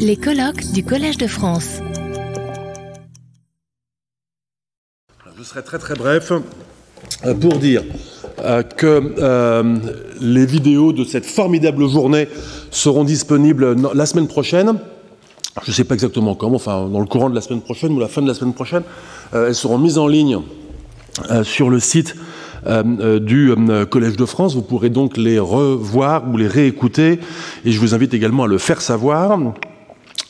Les colloques du Collège de France. Je serai très très bref euh, pour dire euh, que euh, les vidéos de cette formidable journée seront disponibles la semaine prochaine. Je ne sais pas exactement comment, enfin dans le courant de la semaine prochaine ou la fin de la semaine prochaine. elles seront mises en ligne sur le site du Collège de France. Vous pourrez donc les revoir ou les réécouter et je vous invite également à le faire savoir.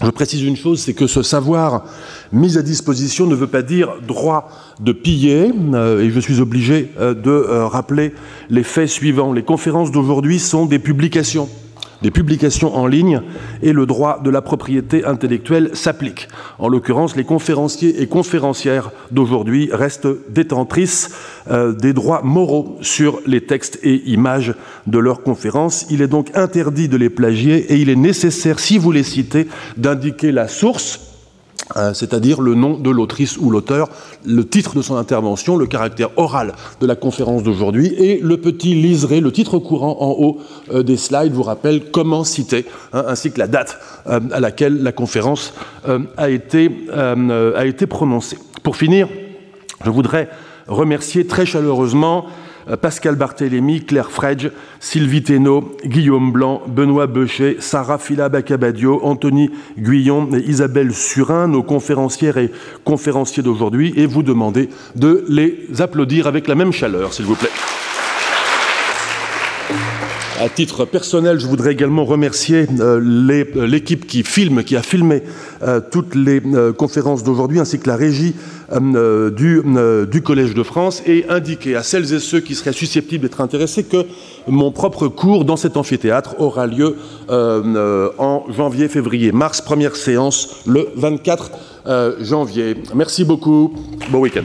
Je précise une chose, c'est que ce savoir mis à disposition ne veut pas dire droit de piller, euh, et je suis obligé euh, de euh, rappeler les faits suivants. Les conférences d'aujourd'hui sont des publications des publications en ligne et le droit de la propriété intellectuelle s'applique. En l'occurrence, les conférenciers et conférencières d'aujourd'hui restent détentrices euh, des droits moraux sur les textes et images de leurs conférences. Il est donc interdit de les plagier et il est nécessaire, si vous les citez, d'indiquer la source euh, c'est-à-dire le nom de l'autrice ou l'auteur, le titre de son intervention, le caractère oral de la conférence d'aujourd'hui et le petit liseré, le titre courant en haut euh, des slides vous rappelle comment citer, hein, ainsi que la date euh, à laquelle la conférence a été, a été prononcée. Pour finir, je voudrais remercier très chaleureusement Pascal Barthélémy, Claire Fredge, Sylvie Thénault, Guillaume Blanc, Benoît Beuchet, Sarah Filabacabadio, Anthony Guyon et Isabelle Surin, nos conférencières et conférenciers d'aujourd'hui, et vous demander de les applaudir avec la même chaleur, s'il vous plaît. À titre personnel, je voudrais également remercier euh, euh, l'équipe qui filme, qui a filmé euh, toutes les conférences d'aujourd'hui, ainsi que la régie du, du, Collège de France, et indiquer à celles et ceux qui seraient susceptibles d'être intéressés que mon propre cours dans cet amphithéâtre aura lieu en janvier, février, mars, première séance le 24 janvier. Merci beaucoup. Bon week-end.